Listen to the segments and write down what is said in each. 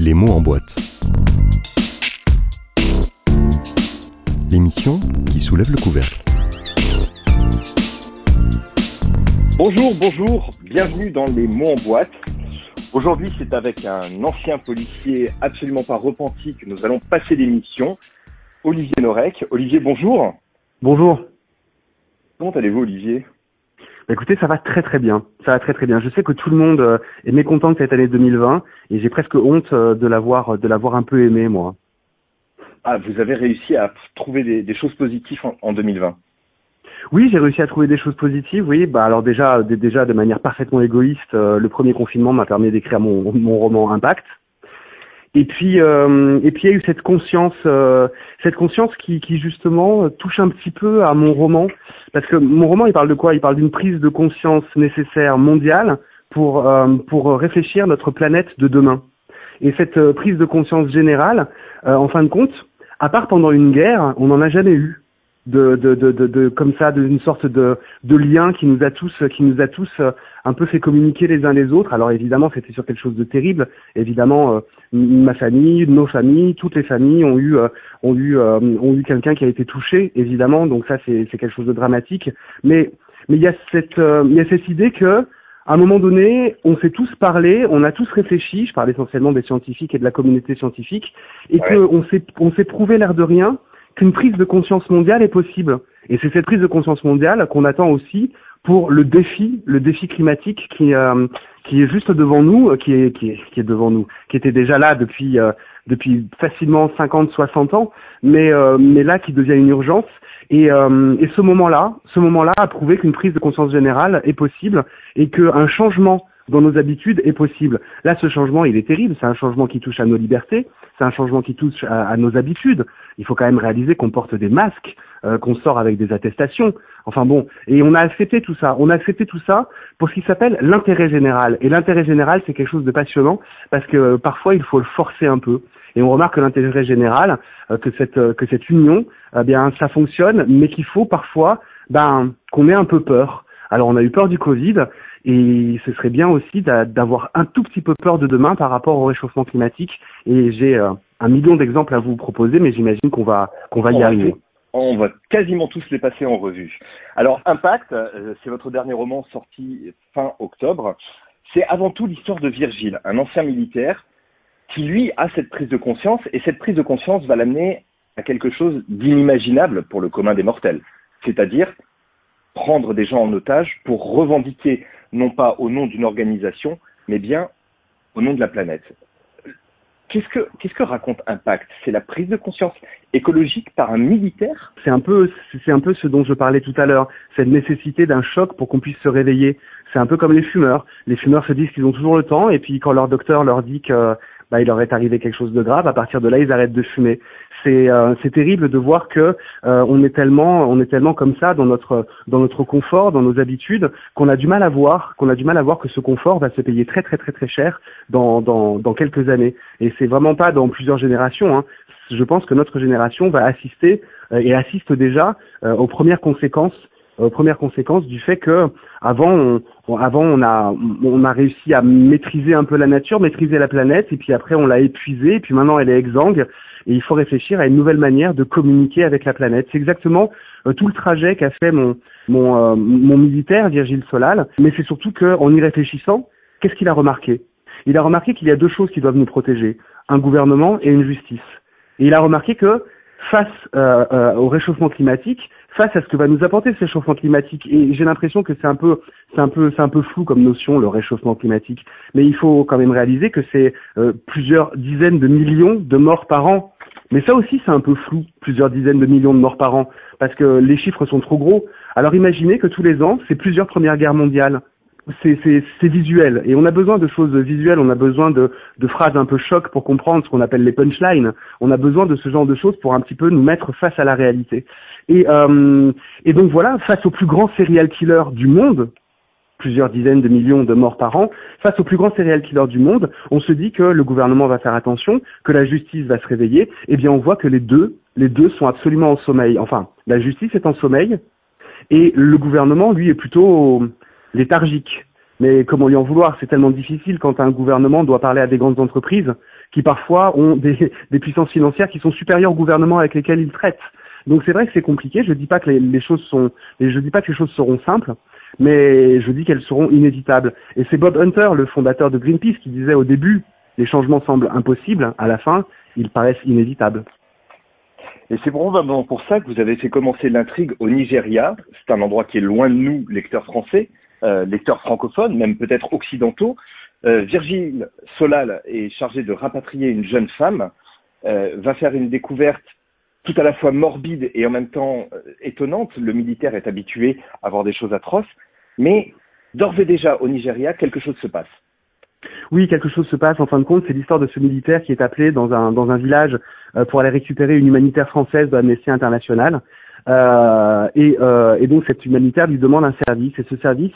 Les mots en boîte. L'émission qui soulève le couvercle. Bonjour, bonjour, bienvenue dans Les mots en boîte. Aujourd'hui, c'est avec un ancien policier absolument pas repenti que nous allons passer l'émission, Olivier Norek. Olivier, bonjour. Bonjour. Comment allez-vous, Olivier? Écoutez, ça va très très bien. Ça va très très bien. Je sais que tout le monde euh, est mécontent de cette année 2020 et j'ai presque honte euh, de l'avoir de l'avoir un peu aimé moi. Ah, vous avez réussi à trouver des, des choses positives en, en 2020. Oui, j'ai réussi à trouver des choses positives. Oui, bah alors déjà déjà de manière parfaitement égoïste, euh, le premier confinement m'a permis d'écrire mon mon roman Impact. Et puis euh, et puis il y a eu cette conscience euh, cette conscience qui qui justement touche un petit peu à mon roman. Parce que mon roman il parle de quoi? Il parle d'une prise de conscience nécessaire mondiale pour euh, pour réfléchir notre planète de demain. Et cette euh, prise de conscience générale, euh, en fin de compte, à part pendant une guerre, on n'en a jamais eu de, de, de, de, de- comme ça, d'une sorte de, de lien qui nous a tous, qui nous a tous euh, un peu fait communiquer les uns les autres. Alors évidemment, c'était sur quelque chose de terrible. Évidemment, euh, ma famille, nos familles, toutes les familles ont eu, euh, ont eu, euh, ont eu quelqu'un qui a été touché, évidemment. Donc ça, c'est, c'est quelque chose de dramatique. Mais, mais il y a cette, euh, il y a cette idée que à un moment donné, on s'est tous parlé, on a tous réfléchi, je parle essentiellement des scientifiques et de la communauté scientifique, et Ouais. qu'on s'est, on s'est prouvé l'air de rien qu'une prise de conscience mondiale est possible. Et c'est cette prise de conscience mondiale qu'on attend aussi pour le défi, le défi climatique qui, euh, qui est juste devant nous, euh, qui est, qui est, qui est devant nous, qui était déjà là depuis, euh, facilement 50, 60 ans, mais, euh, mais là qui devient une urgence. Et, et ce moment-là, ce moment-là a prouvé qu'une prise de conscience générale est possible et qu'un changement dans nos habitudes est possible. Là, ce changement, il est terrible. C'est un changement qui touche à nos libertés, c'est un changement qui touche à, nos habitudes. Il faut quand même réaliser qu'on porte des masques, euh, qu'on sort avec des attestations. Enfin bon, et on a accepté tout ça. On a accepté tout ça pour ce qui s'appelle l'intérêt général. Et l'intérêt général, c'est quelque chose de passionnant parce que euh, parfois, il faut le forcer un peu. Et on remarque que l'intérêt général, euh, que cette euh, que cette union, eh bien, ça fonctionne, mais qu'il faut parfois, ben, qu'on ait un peu peur. Alors, on a eu peur du Covid, et ce serait bien aussi d'a- d'avoir un tout petit peu peur de demain par rapport au réchauffement climatique. Et j'ai euh, un million d'exemples à vous proposer, mais j'imagine qu'on va qu'on va y arriver. On va quasiment tous les passer en revue. Alors, Impact, euh, c'est votre dernier roman sorti fin octobre. C'est avant tout l'histoire de Virgile, un ancien militaire qui, lui, a cette prise de conscience, et cette prise de conscience va l'amener à quelque chose d'inimaginable pour le commun des mortels. C'est-à-dire prendre des gens en otage pour revendiquer, non pas au nom d'une organisation, mais bien au nom de la planète. Qu'est-ce que, qu'est-ce que raconte Impact? C'est la prise de conscience écologique par un militaire? C'est un peu c'est un peu ce dont je parlais tout à l'heure, cette nécessité d'un choc pour qu'on puisse se réveiller. C'est un peu comme les fumeurs. Les fumeurs se disent qu'ils ont toujours le temps, et puis quand leur docteur leur dit que bah, il leur est arrivé quelque chose de grave, à partir de là, ils arrêtent de fumer. C'est euh, terrible de voir que euh, on est tellement on est tellement comme ça dans notre dans notre confort, dans nos habitudes, qu'on a du mal à voir qu'on a du mal à voir que ce confort va se payer très très très très cher dans dans dans quelques années. Et c'est vraiment pas dans plusieurs générations. Hein. Je pense que notre génération va assister euh, et assiste déjà euh, aux premières conséquences aux premières conséquences du fait que avant on, on- avant on a on a réussi à maîtriser un peu la nature, maîtriser la planète et puis après on l'a épuisée et puis maintenant elle est exsangue et il faut réfléchir à une nouvelle manière de communiquer avec la planète. C'est exactement euh, tout le trajet qu'a fait mon mon euh, mon militaire Virgile Solal, mais c'est surtout qu'en y réfléchissant, qu'est-ce qu'il a remarqué? Il a remarqué qu'il y a deux choses qui doivent nous protéger, un gouvernement et une justice. Et il a remarqué que face euh, euh, au réchauffement climatique, face à ce que va nous apporter ce réchauffement climatique, et j'ai l'impression que c'est un peu, c'est un peu, c'est un peu flou comme notion le réchauffement climatique, mais il faut quand même réaliser que c'est euh, plusieurs dizaines de millions de morts par an. Mais ça aussi c'est un peu flou, plusieurs dizaines de millions de morts par an, parce que les chiffres sont trop gros. Alors imaginez que tous les ans, c'est plusieurs premières guerres mondiales. C'est, visuel et on a besoin de choses visuelles, on a besoin de, phrases un peu choc pour comprendre ce qu'on appelle les punchlines. On a besoin de ce genre de choses pour un petit peu nous mettre face à la réalité. Et, euh, et donc voilà, face au plus grand serial killer du monde, plusieurs dizaines de millions de morts par an, face au plus grand serial killer du monde, on se dit que le gouvernement va faire attention, que la justice va se réveiller. Eh bien, on voit que les deux, les deux sont absolument en sommeil. Enfin, la justice est en sommeil et le gouvernement, lui, est plutôt léthargique. Mais comment lui en vouloir? C'est tellement difficile quand un gouvernement doit parler à des grandes entreprises qui parfois ont des, des puissances financières qui sont supérieures au gouvernement avec lesquels ils traitent. Donc c'est vrai que c'est compliqué. Je dis pas que les, les, choses sont, je dis pas que les choses seront simples, mais je dis qu'elles seront inévitables. Et c'est Bob Hunter, le fondateur de Greenpeace, qui disait au début, les changements semblent impossibles. À la fin, ils paraissent inévitables. Et c'est probablement pour ça que vous avez fait commencer l'intrigue au Nigeria. C'est un endroit qui est loin de nous, lecteurs français, lecteurs francophones, même peut-être occidentaux. Euh, Virgile Solal est chargé de rapatrier une jeune femme, euh, va faire une découverte tout à la fois morbide et en même temps euh, étonnante. Le militaire est habitué à voir des choses atroces, mais d'ores et déjà au Nigeria, quelque chose se passe. Oui, quelque chose se passe. En fin de compte, c'est l'histoire de ce militaire qui est appelé dans un dans un village euh, pour aller récupérer une humanitaire française d'Amnesty International. Euh, et, euh, et donc cette humanitaire lui demande un service. Et ce service,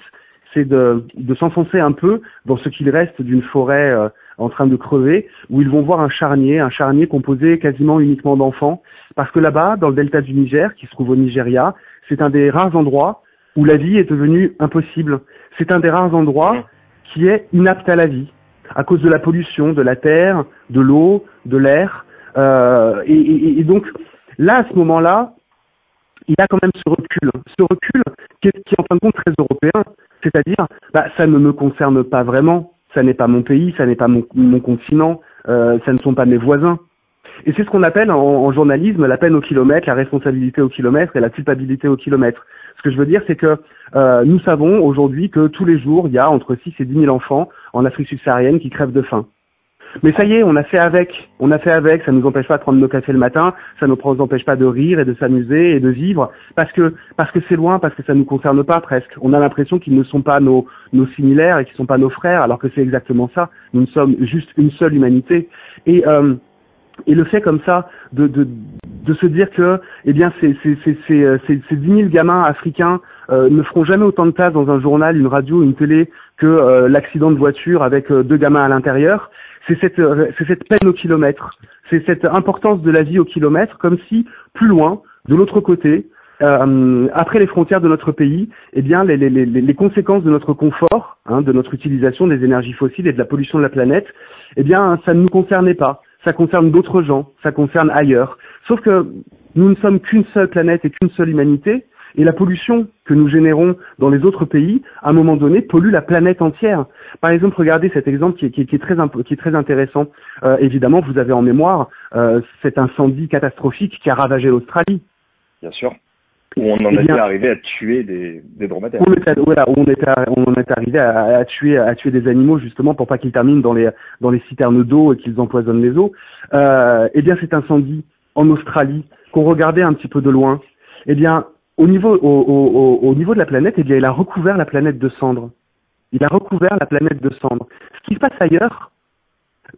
c'est de, de s'enfoncer un peu dans ce qu'il reste d'une forêt euh, en train de crever, où ils vont voir un charnier, un charnier composé quasiment uniquement d'enfants, parce que là-bas, dans le delta du Niger, qui se trouve au Nigeria, c'est un des rares endroits où la vie est devenue impossible. C'est un des rares endroits qui est inapte à la vie, à cause de la pollution de la terre, de l'eau, de l'air. Euh, et, et, et, donc, là, à ce moment-là, il y a quand même ce recul, ce recul qui est, qui est en fin de compte très européen, c'est-à-dire, bah, ça ne me concerne pas vraiment, ça n'est pas mon pays, ça n'est pas mon, continent, euh, ça ne sont pas mes voisins. Et c'est ce qu'on appelle en, en, journalisme la peine au kilomètre, la responsabilité au kilomètre et la culpabilité au kilomètre. Ce que je veux dire, c'est que euh, nous savons aujourd'hui que tous les jours, il y a entre 6 et 10 000 enfants en Afrique subsaharienne qui crèvent de faim. Mais ça y est, on a fait avec, on a fait avec, ça nous empêche pas de prendre nos cafés le matin, ça ne nous empêche pas de rire et de s'amuser et de vivre, parce que parce que c'est loin, parce que ça nous concerne pas presque. On a l'impression qu'ils ne sont pas nos nos similaires et qu'ils sont pas nos frères, alors que c'est exactement ça. Nous sommes juste une seule humanité. Et euh, et le fait comme ça de, de, de se dire que eh bien ces, ces, ces, ces, ces 10 000 gamins africains euh, ne feront jamais autant de place dans un journal, une radio, une télé que euh, l'accident de voiture avec euh, deux gamins à l'intérieur, c'est cette, peine au kilomètre, c'est cette importance de la vie au kilomètre, comme si plus loin, de l'autre côté, après les frontières de notre pays, eh bien les conséquences de notre confort, hein, de notre utilisation des énergies fossiles et de la pollution de la planète, eh bien ça ne nous concernait pas. Ça concerne d'autres gens, ça concerne ailleurs. Sauf que nous ne sommes qu'une seule planète et qu'une seule humanité, et la pollution que nous générons dans les autres pays, à un moment donné, pollue la planète entière. Par exemple, regardez cet exemple qui est, qui est, qui est très, qui est très intéressant. Euh, évidemment, vous avez en mémoire euh, cet incendie catastrophique qui a ravagé l'Australie. Bien sûr. Où on en eh était arrivé à tuer des, des dromadaires. On était, voilà, on était, on en est arrivé à, à, tuer, à tuer des animaux justement pour pas qu'ils terminent dans les, dans les citernes d'eau et qu'ils empoisonnent les eaux. Euh, eh bien, cet incendie en Australie qu'on regardait un petit peu de loin, eh bien, au niveau, au, au, au niveau de la planète, eh il a recouvert la planète de cendres. Il a recouvert la planète de cendres. Ce qui se passe ailleurs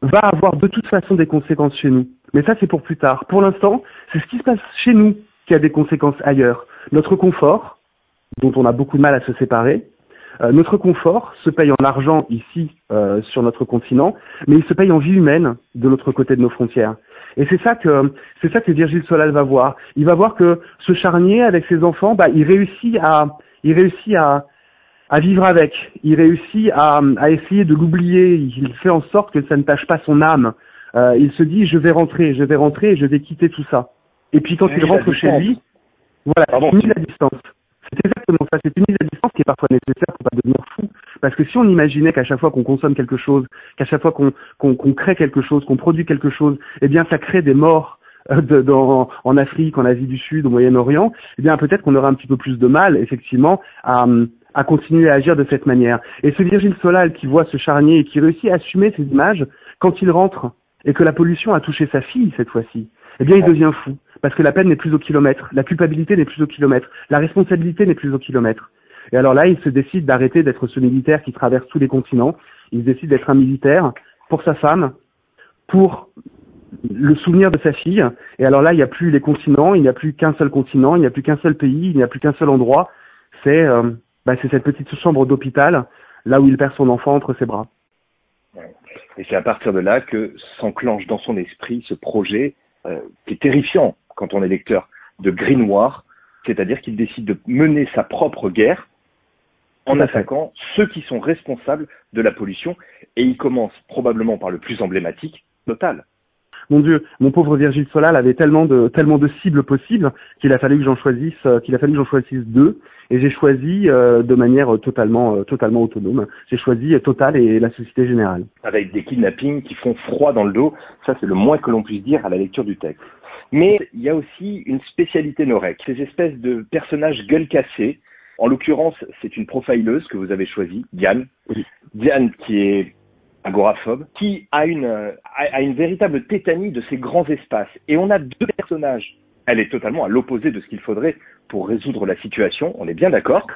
va avoir de toute façon des conséquences chez nous. Mais ça, c'est pour plus tard. Pour l'instant, c'est ce qui se passe chez nous qui a des conséquences ailleurs. Notre confort, dont on a beaucoup de mal à se séparer, euh, notre confort se paye en argent ici euh, sur notre continent, mais il se paye en vie humaine de l'autre côté de nos frontières. Et c'est ça que c'est ça que Virgile Solal va voir. Il va voir que ce charnier avec ses enfants, bah, il réussit à il réussit à à vivre avec. Il réussit à, à essayer de l'oublier. Il fait en sorte que ça ne tâche pas son âme. Euh, il se dit je vais rentrer, je vais rentrer et je vais quitter tout ça. Et puis quand il rentre chez lui, voilà, une mise à distance. C'est exactement ça, c'est une mise à distance qui est parfois nécessaire pour pas devenir fou. Parce que si on imaginait qu'à chaque fois qu'on consomme quelque chose, qu'à chaque fois qu'on crée quelque chose, qu'on produit quelque chose, eh bien ça crée des morts euh, en Afrique, en Asie du Sud, au Moyen-Orient, eh bien peut-être qu'on aurait un petit peu plus de mal, effectivement, à, à continuer à agir de cette manière. Et ce Virgile Solal qui voit ce charnier et qui réussit à assumer ces images quand il rentre et que la pollution a touché sa fille cette fois-ci, eh bien il devient fou parce que la peine n'est plus au kilomètre, la culpabilité n'est plus au kilomètre, la responsabilité n'est plus au kilomètre. Et alors là, il se décide d'arrêter d'être ce militaire qui traverse tous les continents. Il se décide d'être un militaire pour sa femme, pour le souvenir de sa fille. Et alors là, il n'y a plus les continents, il n'y a plus qu'un seul continent, il n'y a plus qu'un seul pays, il n'y a plus qu'un seul endroit. C'est euh, bah, cette petite chambre d'hôpital, là où il perd son enfant entre ses bras. Et c'est à partir de là que s'enclenche dans son esprit ce projet euh, qui est terrifiant quand on est lecteur de Green War, c'est-à-dire qu'il décide de mener sa propre guerre en attaquant ceux qui sont responsables de la pollution. Et il commence probablement par le plus emblématique, Total. Mon Dieu, mon pauvre Virgile Solal avait tellement de tellement de cibles possibles qu'il a fallu que j'en choisisse euh, qu'il a fallu que j'en choisisse deux et j'ai choisi euh, de manière totalement euh, totalement autonome. J'ai choisi Total et la Société Générale. Avec des kidnappings qui font froid dans le dos, ça c'est le moins que l'on puisse dire à la lecture du texte. Mais il y a aussi une spécialité Norek, ces espèces de personnages gueule cassée. En l'occurrence, c'est une profileuse que vous avez choisie, Diane. Diane qui est agoraphobe, qui a une, a, une véritable tétanie de ces grands espaces. Et on a deux personnages. Elle est totalement à l'opposé de ce qu'il faudrait pour résoudre la situation, on est bien d'accord,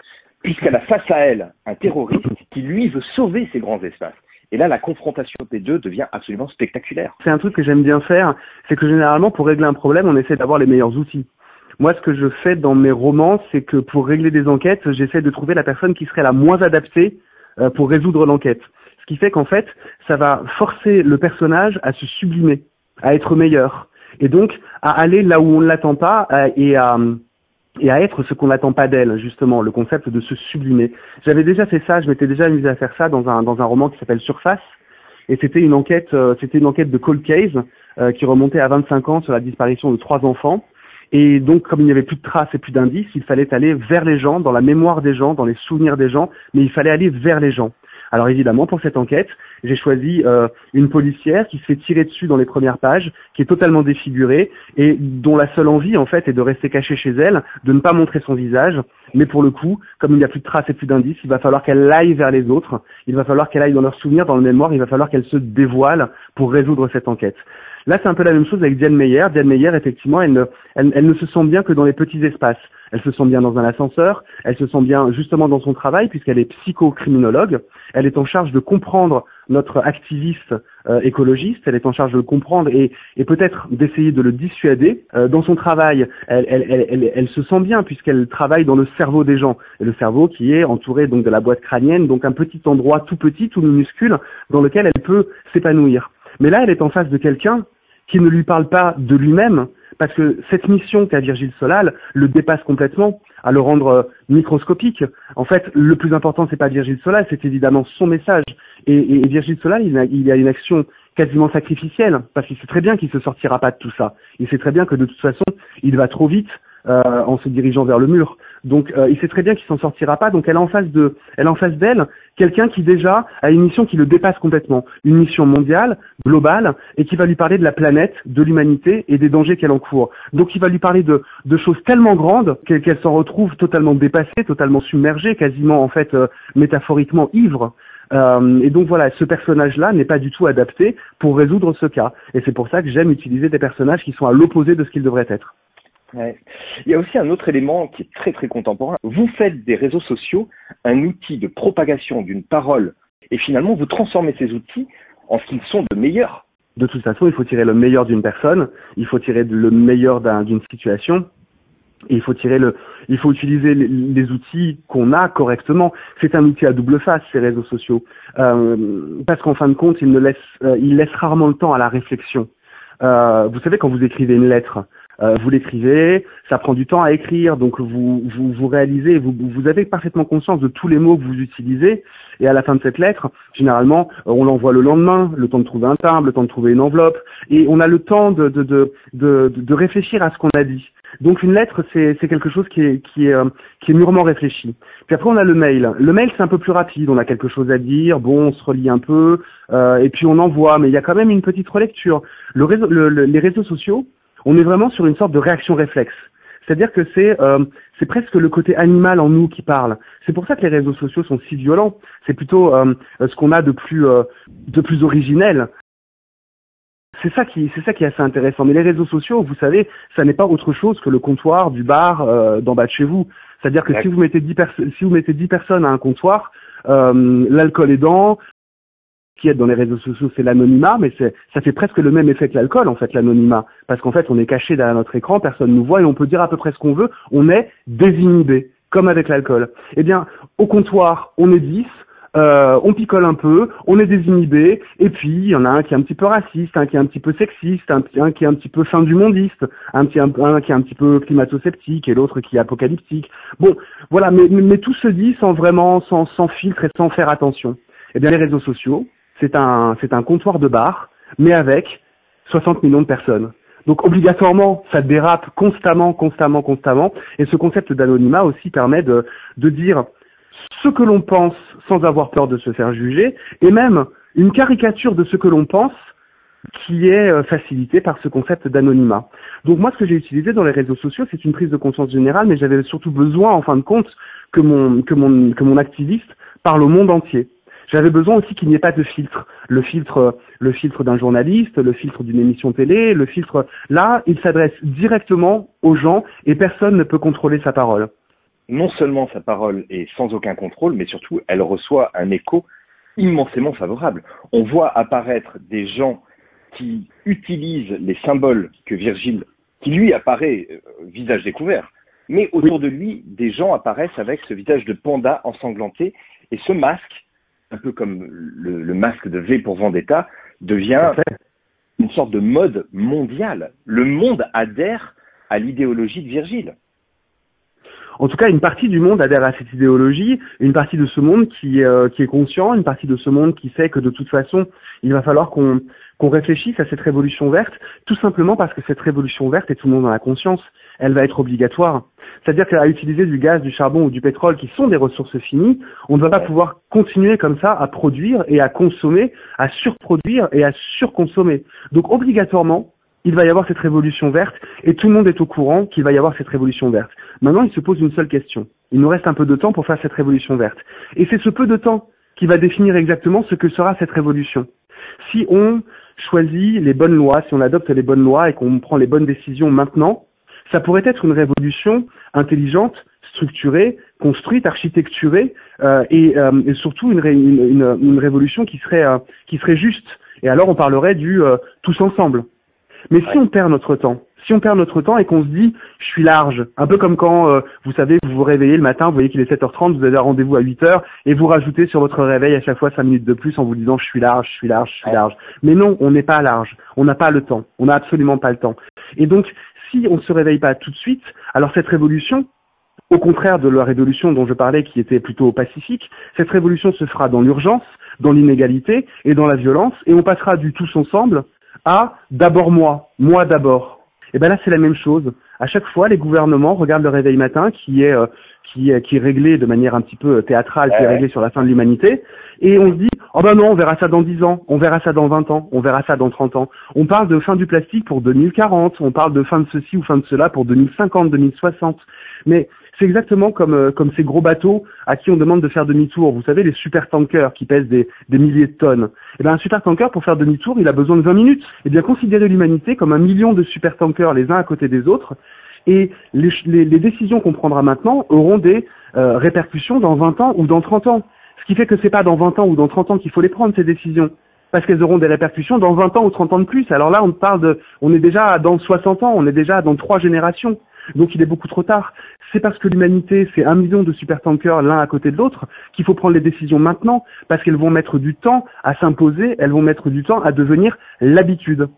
puisqu'elle a face à elle un terroriste qui, lui, veut sauver ces grands espaces. Et là, la confrontation des deux devient absolument spectaculaire. C'est un truc que j'aime bien faire, c'est que généralement, pour régler un problème, on essaie d'avoir les meilleurs outils. Moi, ce que je fais dans mes romans, c'est que pour régler des enquêtes, j'essaie de trouver la personne qui serait la moins adaptée euh, pour résoudre l'enquête qui fait qu'en fait, ça va forcer le personnage à se sublimer, à être meilleur, et donc à aller là où on ne l'attend pas et à et à être ce qu'on n'attend pas d'elle, justement, le concept de se sublimer. J'avais déjà fait ça, je m'étais déjà amusé à faire ça dans un dans un roman qui s'appelle Surface, et c'était une enquête, euh, c'était une enquête de cold case euh, qui remontait à 25 ans sur la disparition de trois enfants. Et donc, comme il n'y avait plus de traces et plus d'indices, il fallait aller vers les gens, dans la mémoire des gens, dans les souvenirs des gens, mais il fallait aller vers les gens. Alors évidemment, pour cette enquête, j'ai choisi euh, une policière qui se fait tirer dessus dans les premières pages, qui est totalement défigurée et dont la seule envie en fait est de rester cachée chez elle, de ne pas montrer son visage. Mais pour le coup, comme il n'y a plus de traces et plus d'indices, il va falloir qu'elle aille vers les autres. Il va falloir qu'elle aille dans leurs souvenirs, dans le mémoire. Il va falloir qu'elle se dévoile pour résoudre cette enquête. Là, c'est un peu la même chose avec Diane Meyer. Diane Meyer, effectivement, elle ne, elle, elle ne se sent bien que dans les petits espaces. Elle se sent bien dans un ascenseur, elle se sent bien justement dans son travail puisqu'elle est psychocriminologue. Elle est en charge de comprendre notre activiste euh, écologiste, elle est en charge de le comprendre et, peut-être d'essayer de le dissuader. Euh, dans son travail, elle, elle, se sent bien puisqu'elle travaille dans le cerveau des gens. Et le cerveau qui est entouré donc de la boîte crânienne, donc un petit endroit tout petit, tout minuscule, dans lequel elle peut s'épanouir. Mais là, elle est en face de quelqu'un qui ne lui parle pas de lui-même, parce que cette mission qu'a Virgile Solal le dépasse complètement à le rendre euh, microscopique. En fait, le plus important, c'est pas Virgile Solal, c'est évidemment son message. Et, Virgile Solal, il a, a une action quasiment sacrificielle, parce qu'il sait très bien qu'il se sortira pas de tout ça. Il sait très bien que de toute façon, il va trop vite euh, en se dirigeant vers le mur. Donc euh, il sait très bien qu'il s'en sortira pas. Donc elle a en face d'elle quelqu'un qui déjà a une mission qui le dépasse complètement, une mission mondiale, globale, et qui va lui parler de la planète, de l'humanité et des dangers qu'elle encourt. Donc il va lui parler de, de choses tellement grandes qu'elle s'en retrouve totalement dépassée, totalement submergée, quasiment en fait euh, métaphoriquement ivre. Euh, et donc voilà, ce personnage-là n'est pas du tout adapté pour résoudre ce cas. Et c'est pour ça que j'aime utiliser des personnages qui sont à l'opposé de ce qu'ils devraient être. Ouais. Il y a aussi un autre élément qui est très très contemporain. Vous faites des réseaux sociaux un outil de propagation d'une parole et finalement vous transformez ces outils en ce qu'ils sont de meilleurs. De toute façon, il faut tirer le meilleur d'une personne, il faut tirer le meilleur d'une situation. Il faut tirer le, il faut utiliser les, outils qu'on a correctement. C'est un outil à double face ces réseaux sociaux, euh, parce qu'en fin de compte, ils ne laissent, euh, ils laissent rarement le temps à la réflexion. Euh, vous savez quand vous écrivez une lettre, euh, vous l'écrivez, ça prend du temps à écrire, donc vous vous, vous réalisez, vous, vous avez parfaitement conscience de tous les mots que vous utilisez, et à la fin de cette lettre, généralement, on l'envoie le lendemain, le temps de trouver un timbre, le temps de trouver une enveloppe, et on a le temps de, de, de, de, de réfléchir à ce qu'on a dit. Donc une lettre, c'est quelque chose qui est, qui, est, euh, qui est mûrement réfléchi. Puis après, on a le mail. Le mail, c'est un peu plus rapide. On a quelque chose à dire, bon, on se relie un peu, euh, et puis on envoie, mais il y a quand même une petite relecture. Le réseau, le, les réseaux sociaux, on est vraiment sur une sorte de réaction réflexe. C'est-à-dire que c'est euh, c'est presque le côté animal en nous qui parle. C'est pour ça que les réseaux sociaux sont si violents. C'est plutôt euh, ce qu'on a de plus euh, de plus originel. C'est ça qui c'est ça qui est assez intéressant. Mais les réseaux sociaux, vous savez, ça n'est pas autre chose que le comptoir du bar euh, d'en bas de chez vous. C'est-à-dire que si vous mettez 10 si vous mettez 10 personnes à un comptoir, euh, l'alcool aidant, qui est dans les réseaux sociaux, c'est l'anonymat, mais ça fait presque le même effet que l'alcool, en fait, l'anonymat. Parce qu'en fait, on est caché derrière notre écran, personne nous voit et on peut dire à peu près ce qu'on veut, on est désinhibé, comme avec l'alcool. Eh bien, au comptoir, on est 10, euh, on picole un peu, on est désinhibé, et puis il y en a un qui est un petit peu raciste, un qui est un petit peu sexiste, un, qui est un petit peu fin du mondiste, un, petit, un, qui est un petit peu climato-sceptique et l'autre qui est apocalyptique. Bon, voilà, mais, mais, tout se dit sans vraiment, sans, sans filtre et sans faire attention. Eh bien, les réseaux sociaux, c'est un, c'est un comptoir de bar, mais avec 60 millions de personnes. Donc obligatoirement, ça dérape constamment, constamment, constamment. Et ce concept d'anonymat aussi permet de, de dire ce que l'on pense sans avoir peur de se faire juger, et même une caricature de ce que l'on pense qui est euh, facilitée par ce concept d'anonymat. Donc moi, ce que j'ai utilisé dans les réseaux sociaux, c'est une prise de conscience générale, mais j'avais surtout besoin, en fin de compte, que mon, que mon, que mon activiste parle au monde entier. J'avais besoin aussi qu'il n'y ait pas de filtre. Le filtre, le filtre d'un journaliste, le filtre d'une émission télé, le filtre. Là, il s'adresse directement aux gens et personne ne peut contrôler sa parole non seulement sa parole est sans aucun contrôle, mais surtout elle reçoit un écho immensément favorable. On voit apparaître des gens qui utilisent les symboles que Virgile, qui lui apparaît euh, visage découvert, mais autour de lui, des gens apparaissent avec ce visage de panda ensanglanté et ce masque, un peu comme le, le masque de V pour Vendetta, devient une sorte de mode mondial. Le monde adhère à l'idéologie de Virgile en tout cas, une partie du monde adhère à cette idéologie, une partie de ce monde qui, euh, qui est conscient, une partie de ce monde qui sait que de toute façon, il va falloir qu'on qu'on réfléchisse à cette révolution verte, tout simplement parce que cette révolution verte, et tout le monde en a conscience, elle va être obligatoire. C'est-à-dire qu'à utiliser du gaz, du charbon ou du pétrole, qui sont des ressources finies, on ne va pas pouvoir continuer comme ça à produire et à consommer, à surproduire et à surconsommer. Donc obligatoirement, il va y avoir cette révolution verte et tout le monde est au courant qu'il va y avoir cette révolution verte. Maintenant, il se pose une seule question. Il nous reste un peu de temps pour faire cette révolution verte. Et c'est ce peu de temps qui va définir exactement ce que sera cette révolution. Si on choisit les bonnes lois, si on adopte les bonnes lois et qu'on prend les bonnes décisions maintenant, ça pourrait être une révolution intelligente, structurée, construite, architecturée euh, et, euh, et, surtout une, révolution qui serait, euh, qui serait juste. Et alors on parlerait du tous ensemble. Mais si on perd notre temps, si on perd notre temps et qu'on se dit je suis large, un peu comme quand euh, vous savez vous vous réveillez le matin, vous voyez qu'il est 7h30, vous avez un rendez-vous à 8h et vous rajoutez sur votre réveil à chaque fois 5 minutes de plus en vous disant je suis large, je suis large, je suis large. Mais non, on n'est pas large, on n'a pas le temps, on n'a absolument pas le temps. Et donc si on ne se réveille pas tout de suite, alors cette révolution, au contraire de la révolution dont je parlais qui était plutôt pacifique, cette révolution se fera dans l'urgence, dans l'inégalité et dans la violence et on passera du tous ensemble à d'abord moi, moi d'abord. Et ben là c'est la même chose. À chaque fois, les gouvernements regardent le réveil matin qui est euh, qui, qui est réglé de manière un petit peu théâtrale, qui est réglé sur la fin de l'humanité, et on se dit oh ben non, on verra ça dans 10 ans, on verra ça dans 20 ans, on verra ça dans 30 ans. On parle de fin du plastique pour 2040, on parle de fin de ceci ou fin de cela pour 2050, 2060. Mais c'est exactement comme, euh, comme ces gros bateaux à qui on demande de faire demi-tour. Vous savez, les super tankers qui pèsent des, milliers de tonnes. Eh bien, un super tanker, pour faire demi-tour, il a besoin de 20 minutes. Eh bien, considérez l'humanité comme un million de super tankers les uns à côté des autres. Et les décisions qu'on prendra maintenant auront des euh, répercussions dans 20 ans ou dans 30 ans. Ce qui fait que c'est pas dans 20 ans ou dans 30 ans qu'il faut les prendre, ces décisions parce qu'elles auront des répercussions dans 20 ans ou 30 ans de plus. Alors là, on parle de, on est déjà dans 60 ans, on est déjà dans trois générations. Donc il est beaucoup trop tard. C'est parce que l'humanité, c'est un million de supertankers l'un à côté de l'autre qu'il faut prendre les décisions maintenant, parce qu'elles vont mettre du temps à s'imposer, elles vont mettre du temps à devenir l'habitude.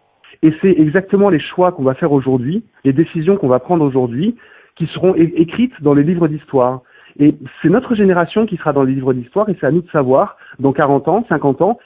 Et c'est exactement les choix qu'on va faire aujourd'hui, les décisions qu'on va prendre aujourd'hui, qui seront écrites dans les livres d'histoire. Et c'est notre génération qui sera dans les livres d'histoire, et c'est à nous de savoir, dans 40 ans, 50 ans,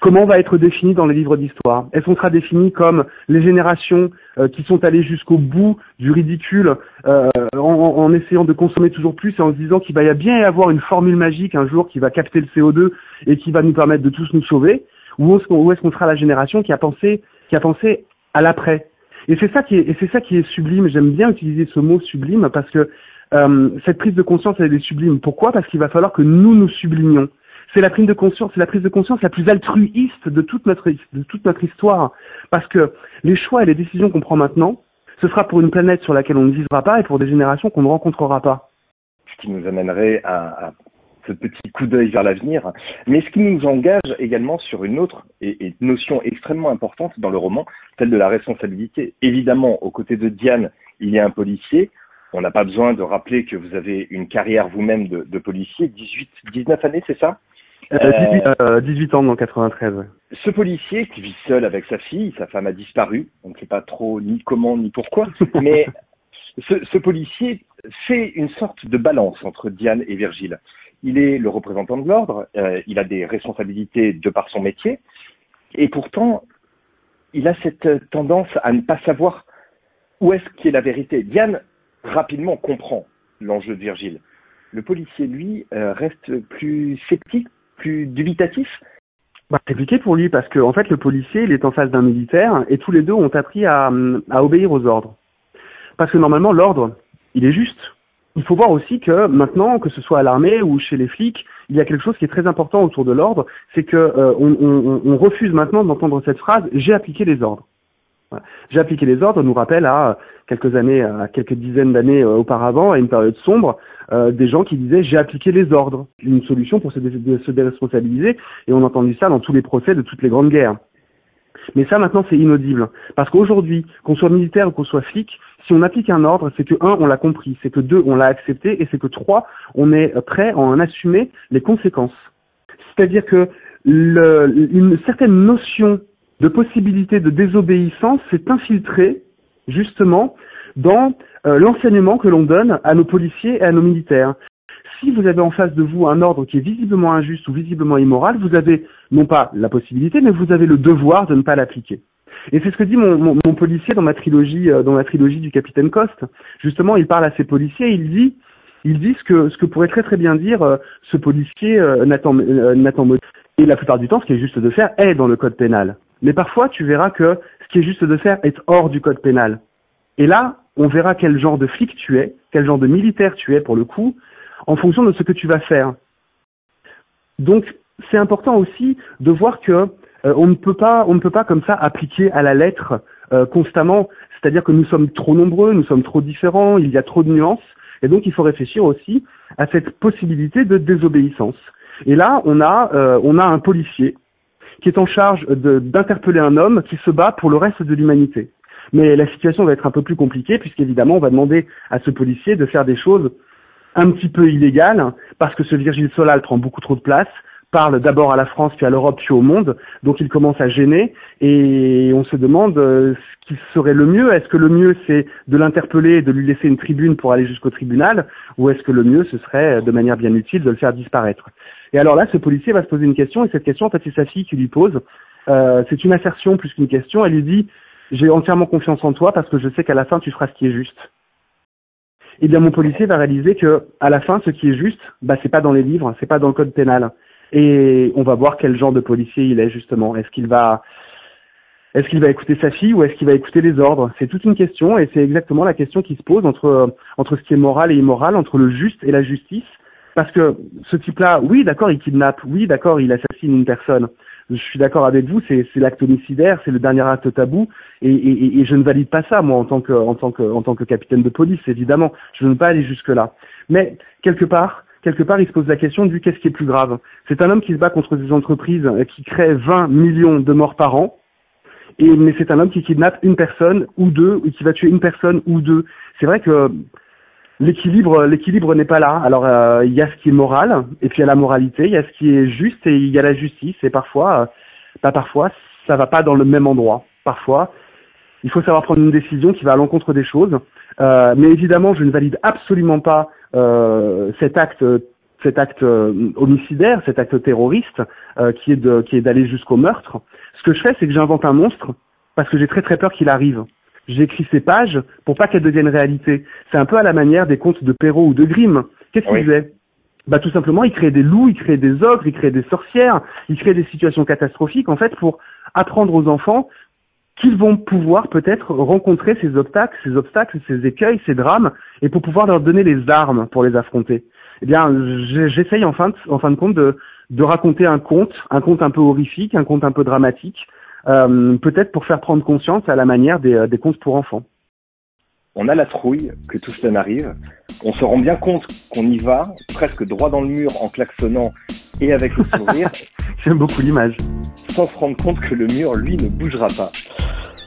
Comment va être défini dans les livres d'histoire. Est-ce qu'on sera défini comme les générations euh, qui sont allées jusqu'au bout du ridicule euh, en, essayant de consommer toujours plus et en se disant qu'il va y bien y avoir une formule magique un jour qui va capter le CO2 et qui va nous permettre de tous nous sauver? Ou est-ce qu'on sera la génération qui a pensé, qui a pensé à l'après? Et c'est ça qui est, c'est ça qui est sublime. J'aime bien utiliser ce mot sublime parce que euh, cette prise de conscience elle est sublime. Pourquoi? Parce qu'il va falloir que nous nous sublimions c'est la prise de conscience, c'est la prise de conscience la plus altruiste de toute notre de toute notre histoire, parce que les choix et les décisions qu'on prend maintenant, ce sera pour une planète sur laquelle on ne vivra pas et pour des générations qu'on ne rencontrera pas. Ce qui nous amènerait à, ce petit coup d'œil vers l'avenir, mais ce qui nous engage également sur une autre et, notion extrêmement importante dans le roman, celle de la responsabilité. Évidemment, aux côtés de Diane, il y a un policier. On n'a pas besoin de rappeler que vous avez une carrière vous-même de, de policier, 18, 19 années, c'est ça? 18, euh, 18 ans dans 93. Ce policier qui vit seul avec sa fille, sa femme a disparu, on ne sait pas trop ni comment ni pourquoi, mais ce, ce, policier fait une sorte de balance entre Diane et Virgile. Il est le représentant de l'ordre, euh, il a des responsabilités de par son métier, et pourtant, il a cette tendance à ne pas savoir où est-ce qu'est la vérité. Diane rapidement comprend l'enjeu de Virgile. Le policier, lui, euh, reste plus sceptique, plus dubitatif. Bah, c'est compliqué pour lui parce que en fait le policier il est en face d'un militaire et tous les deux ont appris à, obéir aux ordres. Parce que normalement l'ordre il est juste. Il faut voir aussi que maintenant, que ce soit à l'armée ou chez les flics, il y a quelque chose qui est très important autour de l'ordre, c'est que euh, on, on, refuse maintenant d'entendre cette phrase "j'ai appliqué les ordres". Voilà. J'ai appliqué les ordres nous rappelle à quelques années, à quelques dizaines d'années euh, auparavant, à une période sombre, euh, des gens qui disaient j'ai appliqué les ordres, une solution pour se, se déresponsabiliser, et on a entendu ça dans tous les procès de toutes les grandes guerres. Mais ça maintenant c'est inaudible, parce qu'aujourd'hui, qu'on soit militaire ou qu'on soit flic, si on applique un ordre, c'est que un, on l'a compris, c'est que deux, on l'a accepté, et c'est que trois, on est prêt à en assumer les conséquences. C'est-à-dire que le, une certaine notion de possibilité de désobéissance s'est infiltrée justement dans euh, l'enseignement que l'on donne à nos policiers et à nos militaires. Si vous avez en face de vous un ordre qui est visiblement injuste ou visiblement immoral, vous avez non pas la possibilité, mais vous avez le devoir de ne pas l'appliquer. Et c'est ce que dit mon, mon, mon, policier dans ma trilogie, euh, dans la trilogie du capitaine Coste. Justement, il parle à ses policiers, il dit, il dit ce que ce que pourrait très très bien dire euh, ce policier euh, Nathan euh, Nathan Et la plupart du temps, ce qui est juste de faire est dans le code pénal. Mais parfois, tu verras que ce qui est juste de faire est hors du code pénal. Et là, on verra quel genre de flic tu es, quel genre de militaire tu es pour le coup, en fonction de ce que tu vas faire. Donc, c'est important aussi de voir que euh, on ne peut pas, on ne peut pas comme ça appliquer à la lettre euh, constamment. C'est-à-dire que nous sommes trop nombreux, nous sommes trop différents, il y a trop de nuances, et donc il faut réfléchir aussi à cette possibilité de désobéissance. Et là, on a, euh, on a un policier qui est en charge d'interpeller un homme qui se bat pour le reste de l'humanité. Mais la situation va être un peu plus compliquée puisqu'évidemment on va demander à ce policier de faire des choses un petit peu illégales parce que ce Virgile Solal prend beaucoup trop de place, parle d'abord à la France puis à l'Europe puis au monde, donc il commence à gêner et on se demande euh, ce qui serait le mieux. Est-ce que le mieux c'est de l'interpeller et de lui laisser une tribune pour aller jusqu'au tribunal ou est-ce que le mieux ce serait de manière bien utile de le faire disparaître? Et alors là, ce policier va se poser une question et cette question en fait c'est sa fille qui lui pose. Euh, c'est une assertion plus qu'une question. Elle lui dit j'ai entièrement confiance en toi parce que je sais qu'à la fin tu feras ce qui est juste. Eh bien, mon policier va réaliser que à la fin, ce qui est juste, bah, c'est pas dans les livres, c'est pas dans le code pénal. Et on va voir quel genre de policier il est justement. Est-ce qu'il va, est-ce qu'il va écouter sa fille ou est-ce qu'il va écouter les ordres? C'est toute une question et c'est exactement la question qui se pose entre entre ce qui est moral et immoral, entre le juste et la justice. Parce que ce type-là, oui, d'accord, il kidnappe, oui, d'accord, il assassine une personne je suis d'accord avec vous, c'est l'acte homicidaire, c'est le dernier acte tabou, et, et, et, je ne valide pas ça moi en tant que en tant que en tant que capitaine de police, évidemment, je ne veux pas aller jusque là. Mais quelque part, quelque part, il se pose la question du qu'est-ce qui est plus grave. C'est un homme qui se bat contre des entreprises qui créent 20 millions de morts par an, et mais c'est un homme qui kidnappe une personne ou deux, ou qui va tuer une personne ou deux. C'est vrai que l'équilibre l'équilibre n'est pas là. Alors euh, il y a ce qui est moral et puis il y a la moralité, il y a ce qui est juste et il y a la justice et parfois euh, pas parfois ça va pas dans le même endroit. Parfois il faut savoir prendre une décision qui va à l'encontre des choses. Euh, mais évidemment je ne valide absolument pas euh, cet acte cet acte homicidaire, cet acte terroriste qui est de qui est d'aller jusqu'au meurtre. Ce que je fais c'est que j'invente un monstre parce que j'ai très très peur qu'il arrive j'écris ces pages pour pas qu'elles deviennent réalité. C'est un peu à la manière des contes de Perrault ou de Grimm. Qu'est-ce qu'il faisait? Bah tout simplement, il créait des loups, il créait des ogres, il créait des sorcières, il créait des situations catastrophiques en fait pour apprendre aux enfants qu'ils vont pouvoir peut-être rencontrer ces obstacles, ces obstacles, ces écueils, ces drames, et pour pouvoir leur donner les armes pour les affronter. Eh bien, j'essaye en fin de, en fin de compte de, de raconter un conte, un conte un peu horrifique, un conte un peu dramatique, peut-être pour faire prendre conscience à la manière des, euh, des contes pour enfants. On a la trouille que tout cela n'arrive. On se rend bien compte qu'on y va, presque droit dans le mur en klaxonnant et avec le sourire. J'aime beaucoup l'image. Sans se rendre compte que le mur, lui, ne bougera pas.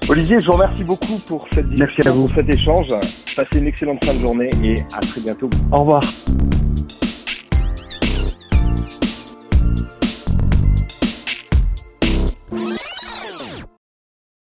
Olivier, je vous remercie beaucoup pour cette Merci à vous. pour cet échange. Passez une excellente fin de journée et à très bientôt. Au revoir.